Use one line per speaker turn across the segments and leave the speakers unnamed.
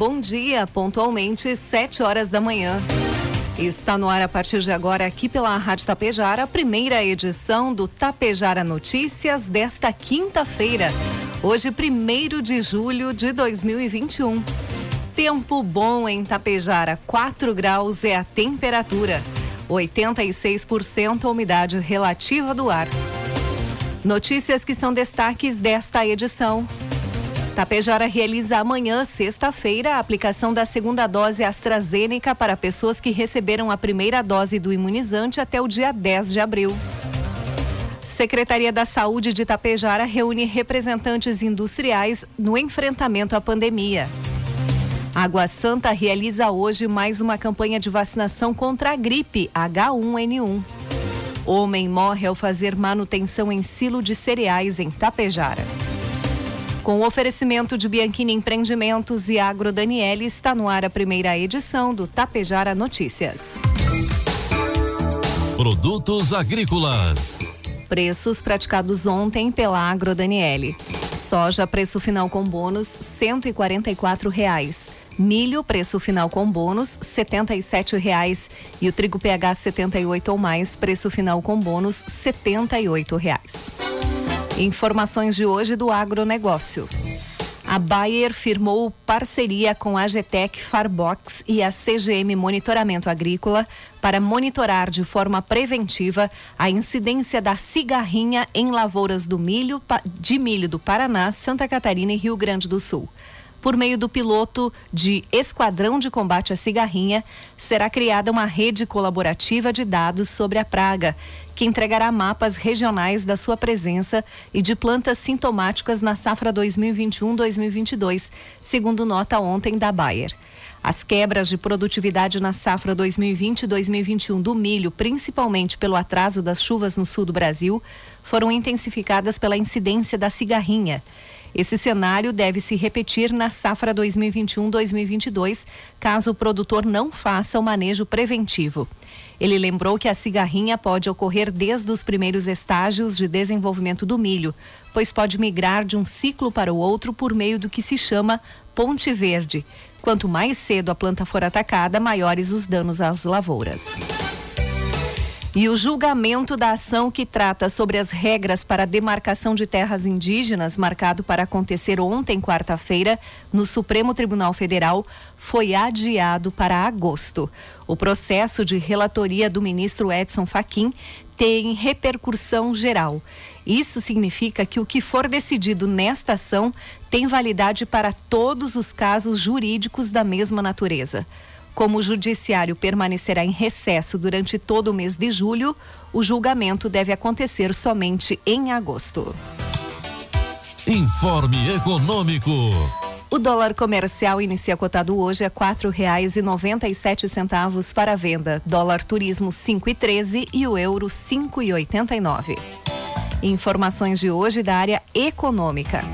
Bom dia, pontualmente, 7 horas da manhã. Está no ar a partir de agora, aqui pela Rádio Tapejara, a primeira edição do Tapejara Notícias desta quinta-feira, hoje, 1 de julho de 2021. Tempo bom em Tapejara, 4 graus é a temperatura, 86% a umidade relativa do ar. Notícias que são destaques desta edição. Tapejara realiza amanhã, sexta-feira, a aplicação da segunda dose AstraZeneca para pessoas que receberam a primeira dose do imunizante até o dia 10 de abril. Secretaria da Saúde de Tapejara reúne representantes industriais no enfrentamento à pandemia. Água Santa realiza hoje mais uma campanha de vacinação contra a gripe H1N1. Homem morre ao fazer manutenção em silo de cereais em Tapejara. Com o oferecimento de Bianchini Empreendimentos e Agro Daniele, está no ar a primeira edição do Tapejara Notícias.
Produtos agrícolas.
Preços praticados ontem pela Agro Daniele. Soja, preço final com bônus, 144 reais. Milho, preço final com bônus, 77 reais. E o trigo PH 78 ou mais, preço final com bônus, 78 reais. Informações de hoje do agronegócio. A Bayer firmou parceria com a GTEC Farbox e a CGM Monitoramento Agrícola para monitorar de forma preventiva a incidência da cigarrinha em lavouras do milho, de milho do Paraná, Santa Catarina e Rio Grande do Sul. Por meio do piloto de Esquadrão de Combate à Cigarrinha, será criada uma rede colaborativa de dados sobre a praga, que entregará mapas regionais da sua presença e de plantas sintomáticas na safra 2021-2022, segundo nota ontem da Bayer. As quebras de produtividade na safra 2020-2021 do milho, principalmente pelo atraso das chuvas no sul do Brasil, foram intensificadas pela incidência da cigarrinha. Esse cenário deve se repetir na safra 2021-2022, caso o produtor não faça o manejo preventivo. Ele lembrou que a cigarrinha pode ocorrer desde os primeiros estágios de desenvolvimento do milho, pois pode migrar de um ciclo para o outro por meio do que se chama ponte verde. Quanto mais cedo a planta for atacada, maiores os danos às lavouras. E o julgamento da ação que trata sobre as regras para a demarcação de terras indígenas, marcado para acontecer ontem, quarta-feira, no Supremo Tribunal Federal, foi adiado para agosto. O processo de relatoria do ministro Edson Fachin tem repercussão geral. Isso significa que o que for decidido nesta ação tem validade para todos os casos jurídicos da mesma natureza. Como o judiciário permanecerá em recesso durante todo o mês de julho, o julgamento deve acontecer somente em agosto.
Informe Econômico.
O dólar comercial inicia cotado hoje a quatro reais e noventa e sete centavos para venda. Dólar turismo cinco e treze e o euro cinco e oitenta e nove. Informações de hoje da área econômica.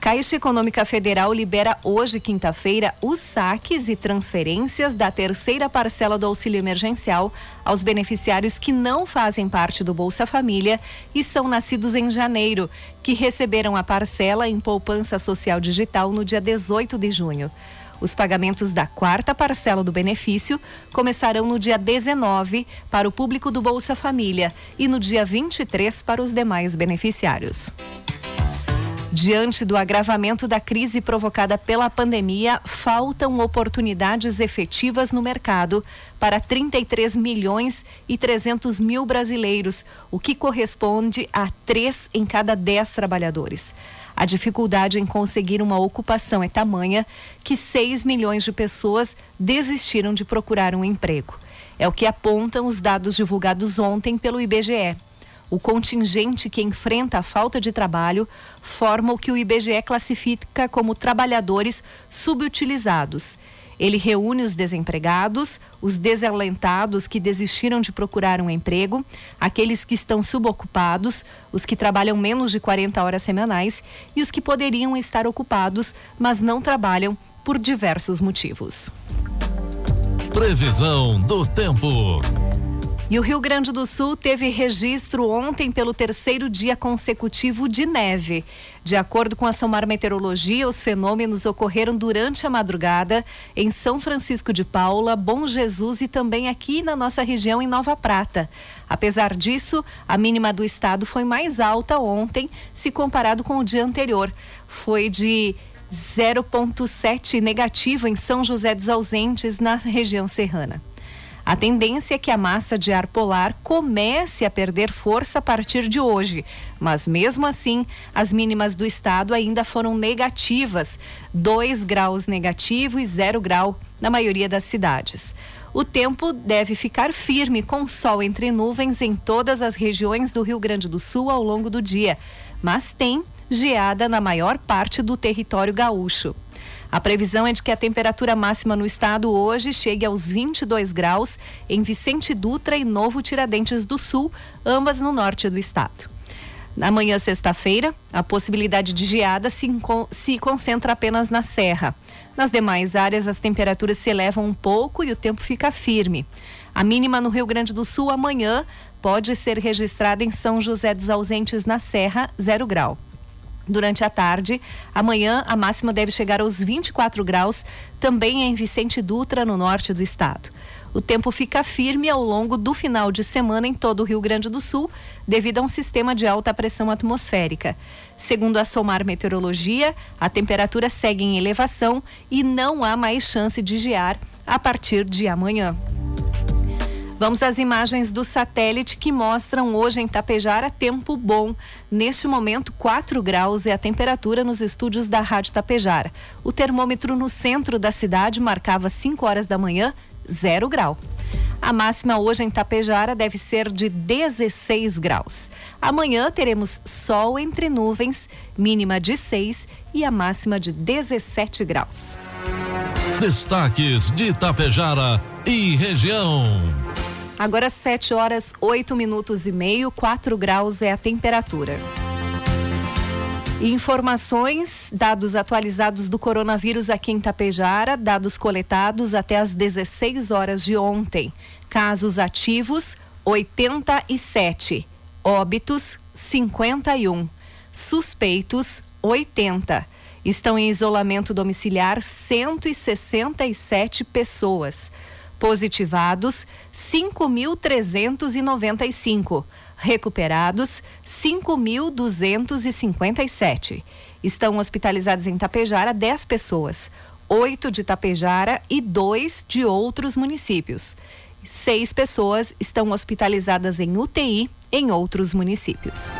Caixa Econômica Federal libera hoje, quinta-feira, os saques e transferências da terceira parcela do auxílio emergencial aos beneficiários que não fazem parte do Bolsa Família e são nascidos em janeiro, que receberam a parcela em poupança social digital no dia 18 de junho. Os pagamentos da quarta parcela do benefício começarão no dia 19 para o público do Bolsa Família e no dia 23 para os demais beneficiários. Diante do agravamento da crise provocada pela pandemia, faltam oportunidades efetivas no mercado para 33 milhões e 300 mil brasileiros, o que corresponde a três em cada dez trabalhadores. A dificuldade em conseguir uma ocupação é tamanha que 6 milhões de pessoas desistiram de procurar um emprego. É o que apontam os dados divulgados ontem pelo IBGE. O contingente que enfrenta a falta de trabalho forma o que o IBGE classifica como trabalhadores subutilizados. Ele reúne os desempregados, os desalentados que desistiram de procurar um emprego, aqueles que estão subocupados, os que trabalham menos de 40 horas semanais e os que poderiam estar ocupados, mas não trabalham por diversos motivos.
Previsão do tempo.
E o Rio Grande do Sul teve registro ontem pelo terceiro dia consecutivo de neve. De acordo com a Somar Meteorologia, os fenômenos ocorreram durante a madrugada em São Francisco de Paula, Bom Jesus e também aqui na nossa região em Nova Prata. Apesar disso, a mínima do estado foi mais alta ontem, se comparado com o dia anterior. Foi de 0,7 negativo em São José dos Ausentes, na região serrana. A tendência é que a massa de ar polar comece a perder força a partir de hoje, mas mesmo assim, as mínimas do estado ainda foram negativas, 2 graus negativo e 0 grau na maioria das cidades. O tempo deve ficar firme com sol entre nuvens em todas as regiões do Rio Grande do Sul ao longo do dia, mas tem geada na maior parte do território gaúcho. A previsão é de que a temperatura máxima no estado hoje chegue aos 22 graus em Vicente Dutra e Novo Tiradentes do Sul, ambas no norte do estado. Na manhã sexta-feira, a possibilidade de geada se, se, concentra apenas na serra. Nas demais áreas, as temperaturas se elevam um pouco e o tempo fica firme. A mínima no Rio Grande do Sul amanhã pode ser registrada em São José dos Ausentes, na Serra, zero grau durante a tarde. Amanhã, a máxima deve chegar aos 24 graus, também em Vicente Dutra, no norte do estado. O tempo fica firme ao longo do final de semana em todo o Rio Grande do Sul, devido a um sistema de alta pressão atmosférica. Segundo a Somar Meteorologia, a temperatura segue em elevação e não há mais chance de gear a partir de amanhã. Vamos às imagens do satélite que mostram hoje em Tapejara tempo bom. Neste momento, 4 graus é a temperatura nos estúdios da Rádio Tapejara. O termômetro no centro da cidade marcava 5 horas da manhã, 0 grau. A máxima hoje em Tapejara deve ser de 16 graus. Amanhã teremos sol entre nuvens, mínima de 6 e a máxima de 17 graus.
Destaques de Tapejara e região.
Agora 7 horas 8 minutos e meio, 4 graus é a temperatura. Informações, dados atualizados do coronavírus aqui em Tapejara, dados coletados até as 16 horas de ontem. Casos ativos, 87. Óbitos, 51. Suspeitos, 80. Estão em isolamento domiciliar 167 pessoas. Positivados, 5.395. Recuperados, 5.257. Estão hospitalizados em Tapejara 10 pessoas, oito de Tapejara e dois de outros municípios. Seis pessoas estão hospitalizadas em UTI em outros municípios.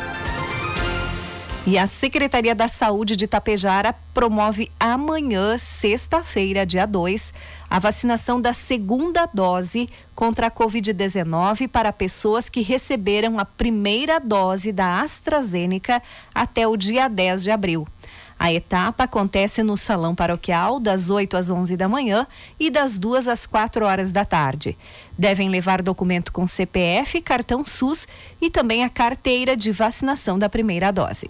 E a Secretaria da Saúde de Tapejara promove amanhã, sexta-feira, dia 2, a vacinação da segunda dose contra a Covid-19 para pessoas que receberam a primeira dose da AstraZeneca até o dia 10 de abril. A etapa acontece no Salão Paroquial das 8 às 11 da manhã e das 2 às 4 horas da tarde. Devem levar documento com CPF, cartão SUS e também a carteira de vacinação da primeira dose.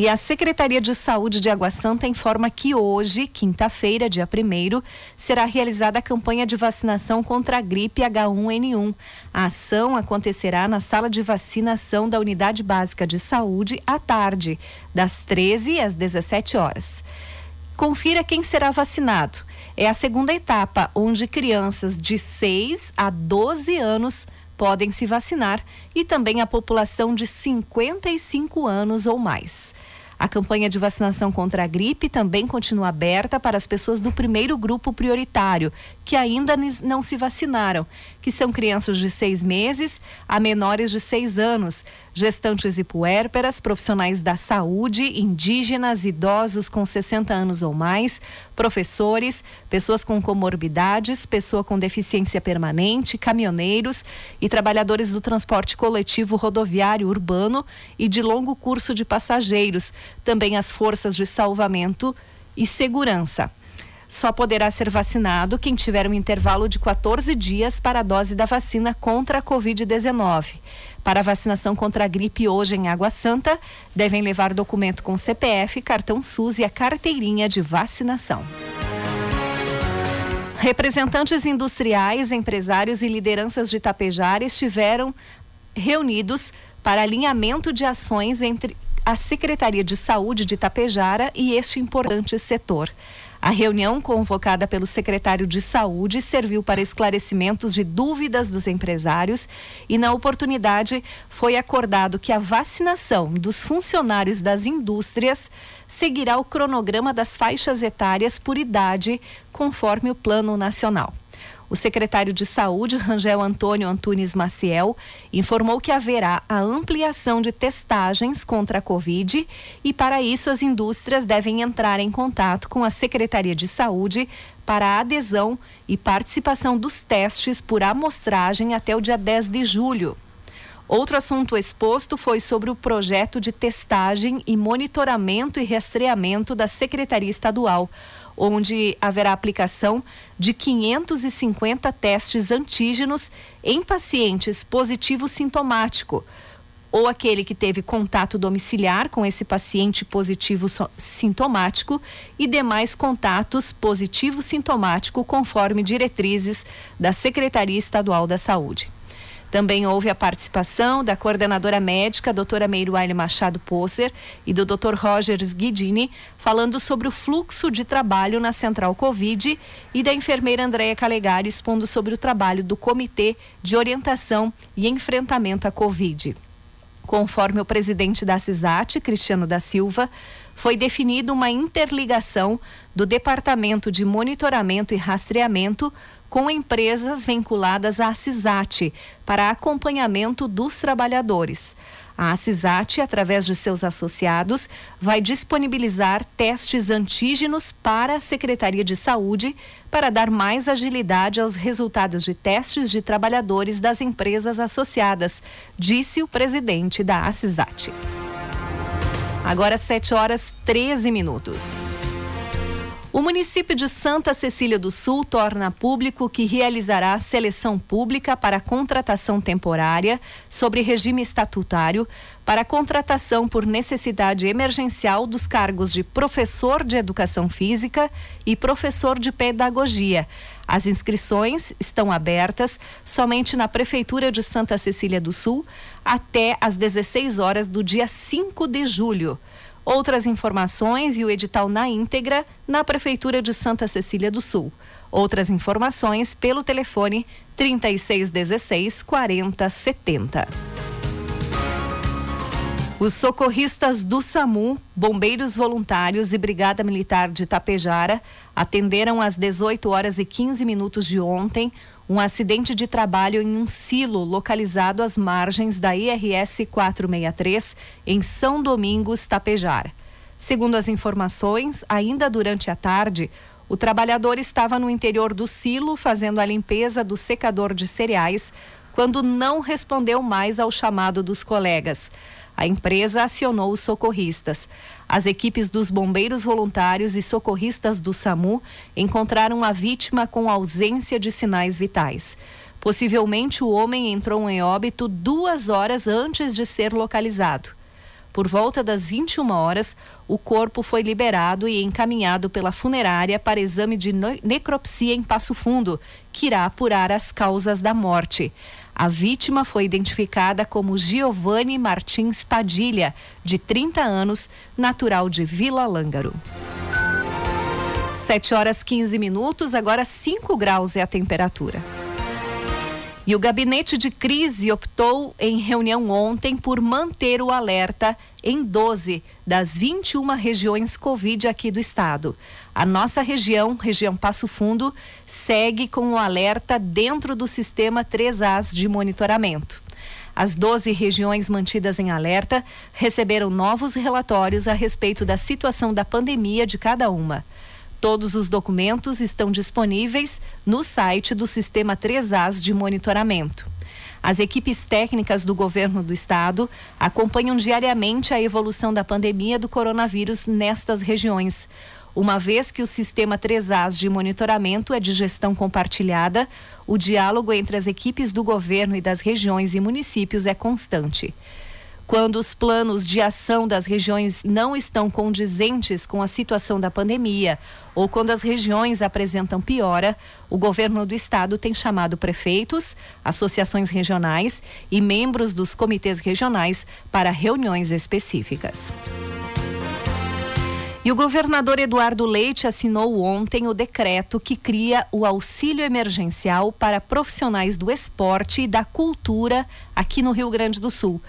E a Secretaria de Saúde de Água Santa informa que hoje, quinta-feira, dia 1 será realizada a campanha de vacinação contra a gripe H1N1. A ação acontecerá na sala de vacinação da Unidade Básica de Saúde à tarde, das 13 às 17 horas. Confira quem será vacinado. É a segunda etapa, onde crianças de 6 a 12 anos podem se vacinar e também a população de 55 anos ou mais. A campanha de vacinação contra a gripe também continua aberta para as pessoas do primeiro grupo prioritário, que ainda não se vacinaram, que são crianças de seis meses a menores de seis anos, gestantes e puérperas, profissionais da saúde, indígenas, idosos com 60 anos ou mais, professores, pessoas com comorbidades, pessoa com deficiência permanente, caminhoneiros e trabalhadores do transporte coletivo rodoviário urbano e de longo curso de passageiros, também as forças de salvamento e segurança. Só poderá ser vacinado quem tiver um intervalo de 14 dias para a dose da vacina contra a Covid-19. Para a vacinação contra a gripe hoje em Água Santa, devem levar documento com CPF, cartão SUS e a carteirinha de vacinação. Representantes industriais, empresários e lideranças de Itapejara estiveram reunidos para alinhamento de ações entre a Secretaria de Saúde de Itapejara e este importante setor. A reunião, convocada pelo secretário de Saúde, serviu para esclarecimentos de dúvidas dos empresários e, na oportunidade, foi acordado que a vacinação dos funcionários das indústrias seguirá o cronograma das faixas etárias por idade, conforme o Plano Nacional. O secretário de Saúde, Rangel Antônio Antunes Maciel, informou que haverá a ampliação de testagens contra a Covid e, para isso, as indústrias devem entrar em contato com a Secretaria de Saúde para a adesão e participação dos testes por amostragem até o dia 10 de julho. Outro assunto exposto foi sobre o projeto de testagem e monitoramento e rastreamento da Secretaria Estadual onde haverá aplicação de 550 testes antígenos em pacientes positivo sintomático ou aquele que teve contato domiciliar com esse paciente positivo sintomático e demais contatos positivo sintomático conforme diretrizes da Secretaria Estadual da Saúde. Também houve a participação da coordenadora médica, doutora Meiruaile Machado Posser, e do Dr. Rogers Guidini, falando sobre o fluxo de trabalho na Central Covid, e da enfermeira Andréia Calegari, expondo sobre o trabalho do Comitê de Orientação e Enfrentamento à Covid. Conforme o presidente da CISAT, Cristiano da Silva, foi definida uma interligação do Departamento de Monitoramento e Rastreamento com empresas vinculadas à CISAT para acompanhamento dos trabalhadores. A CISAT, através de seus associados, vai disponibilizar testes antígenos para a Secretaria de Saúde para dar mais agilidade aos resultados de testes de trabalhadores das empresas associadas, disse o presidente da ACISAT. Agora 7 horas 13 minutos. O município de Santa Cecília do Sul torna público que realizará seleção pública para contratação temporária sobre regime estatutário para contratação por necessidade emergencial dos cargos de professor de educação física e professor de pedagogia. As inscrições estão abertas somente na Prefeitura de Santa Cecília do Sul até às 16 horas do dia 5 de julho. Outras informações e o edital na íntegra na Prefeitura de Santa Cecília do Sul. Outras informações pelo telefone 3616 4070. Os socorristas do SAMU, bombeiros voluntários e Brigada Militar de Tapejara atenderam às 18 horas e 15 minutos de ontem um acidente de trabalho em um silo localizado às margens da IRS 463 em São Domingos, Tapejar. Segundo as informações, ainda durante a tarde, o trabalhador estava no interior do silo fazendo a limpeza do secador de cereais quando não respondeu mais ao chamado dos colegas. A empresa acionou os socorristas. As equipes dos bombeiros voluntários e socorristas do SAMU encontraram a vítima com ausência de sinais vitais. Possivelmente o homem entrou em óbito duas horas antes de ser localizado. Por volta das 21 horas, o corpo foi liberado e encaminhado pela funerária para exame de necropsia em Passo Fundo, que irá apurar as causas da morte. A vítima foi identificada como Giovanni Martins Padilha, de 30 anos, natural de Vila Lângaro. 7 horas 15 minutos, agora 5 graus é a temperatura. E o gabinete de crise optou em reunião ontem por manter o alerta em 12 das 21 regiões Covid aqui do estado. A nossa região, região Passo Fundo, segue com o alerta dentro do sistema 3As de monitoramento. As 12 regiões mantidas em alerta receberam novos relatórios a respeito da situação da pandemia de cada uma. Todos os documentos estão disponíveis no site do Sistema 3As de monitoramento. As equipes técnicas do governo do estado acompanham diariamente a evolução da pandemia do coronavírus nestas regiões. Uma vez que o sistema 3As de monitoramento é de gestão compartilhada, o diálogo entre as equipes do governo e das regiões e municípios é constante. Quando os planos de ação das regiões não estão condizentes com a situação da pandemia ou quando as regiões apresentam piora, o governo do estado tem chamado prefeitos, associações regionais e membros dos comitês regionais para reuniões específicas. E o governador Eduardo Leite assinou ontem o decreto que cria o auxílio emergencial para profissionais do esporte e da cultura aqui no Rio Grande do Sul.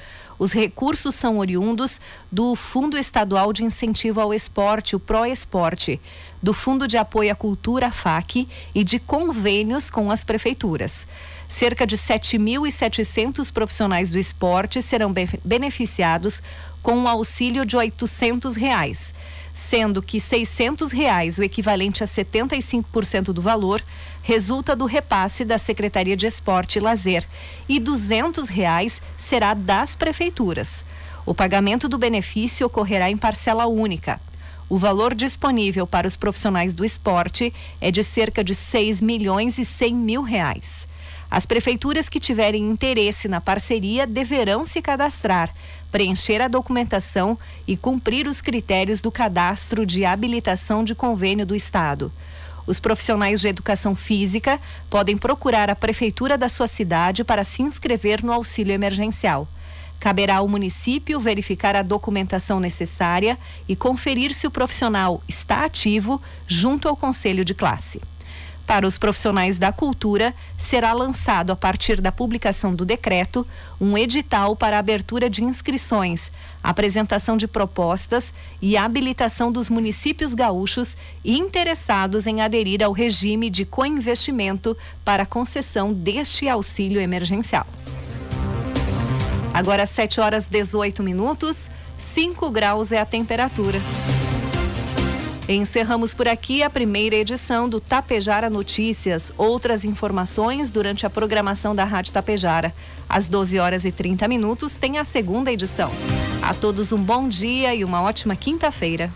Os recursos são oriundos do Fundo Estadual de Incentivo ao Esporte, o ProEsporte, do Fundo de Apoio à Cultura, FAC, e de convênios com as prefeituras. Cerca de 7.700 profissionais do esporte serão beneficiados com um auxílio de 800 reais sendo que 600 reais, o equivalente a 75% do valor, resulta do repasse da Secretaria de Esporte e Lazer e 200 reais será das prefeituras. O pagamento do benefício ocorrerá em parcela única. O valor disponível para os profissionais do esporte é de cerca de 6 milhões e 100 mil reais. As prefeituras que tiverem interesse na parceria deverão se cadastrar, preencher a documentação e cumprir os critérios do cadastro de habilitação de convênio do Estado. Os profissionais de educação física podem procurar a prefeitura da sua cidade para se inscrever no auxílio emergencial. Caberá ao município verificar a documentação necessária e conferir se o profissional está ativo junto ao conselho de classe. Para os profissionais da cultura, será lançado a partir da publicação do decreto um edital para abertura de inscrições, apresentação de propostas e habilitação dos municípios gaúchos interessados em aderir ao regime de coinvestimento para concessão deste auxílio emergencial. Agora 7 horas 18 minutos, 5 graus é a temperatura. Encerramos por aqui a primeira edição do Tapejara Notícias. Outras informações durante a programação da Rádio Tapejara. Às 12 horas e 30 minutos tem a segunda edição. A todos um bom dia e uma ótima quinta-feira.